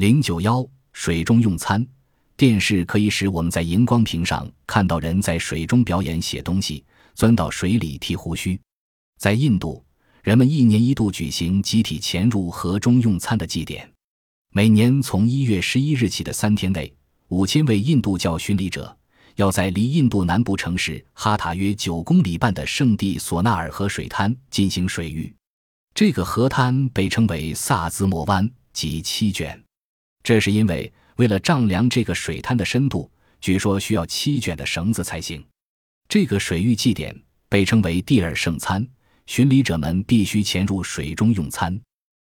零九幺水中用餐，电视可以使我们在荧光屏上看到人在水中表演写东西，钻到水里剃胡须。在印度，人们一年一度举行集体潜入河中用餐的祭典，每年从一月十一日起的三天内，五千位印度教巡礼者。要在离印度南部城市哈塔约九公里半的圣地索纳尔河水滩进行水域，这个河滩被称为萨兹莫湾及七卷，这是因为为了丈量这个水滩的深度，据说需要七卷的绳子才行。这个水域祭典被称为第二圣餐，巡礼者们必须潜入水中用餐。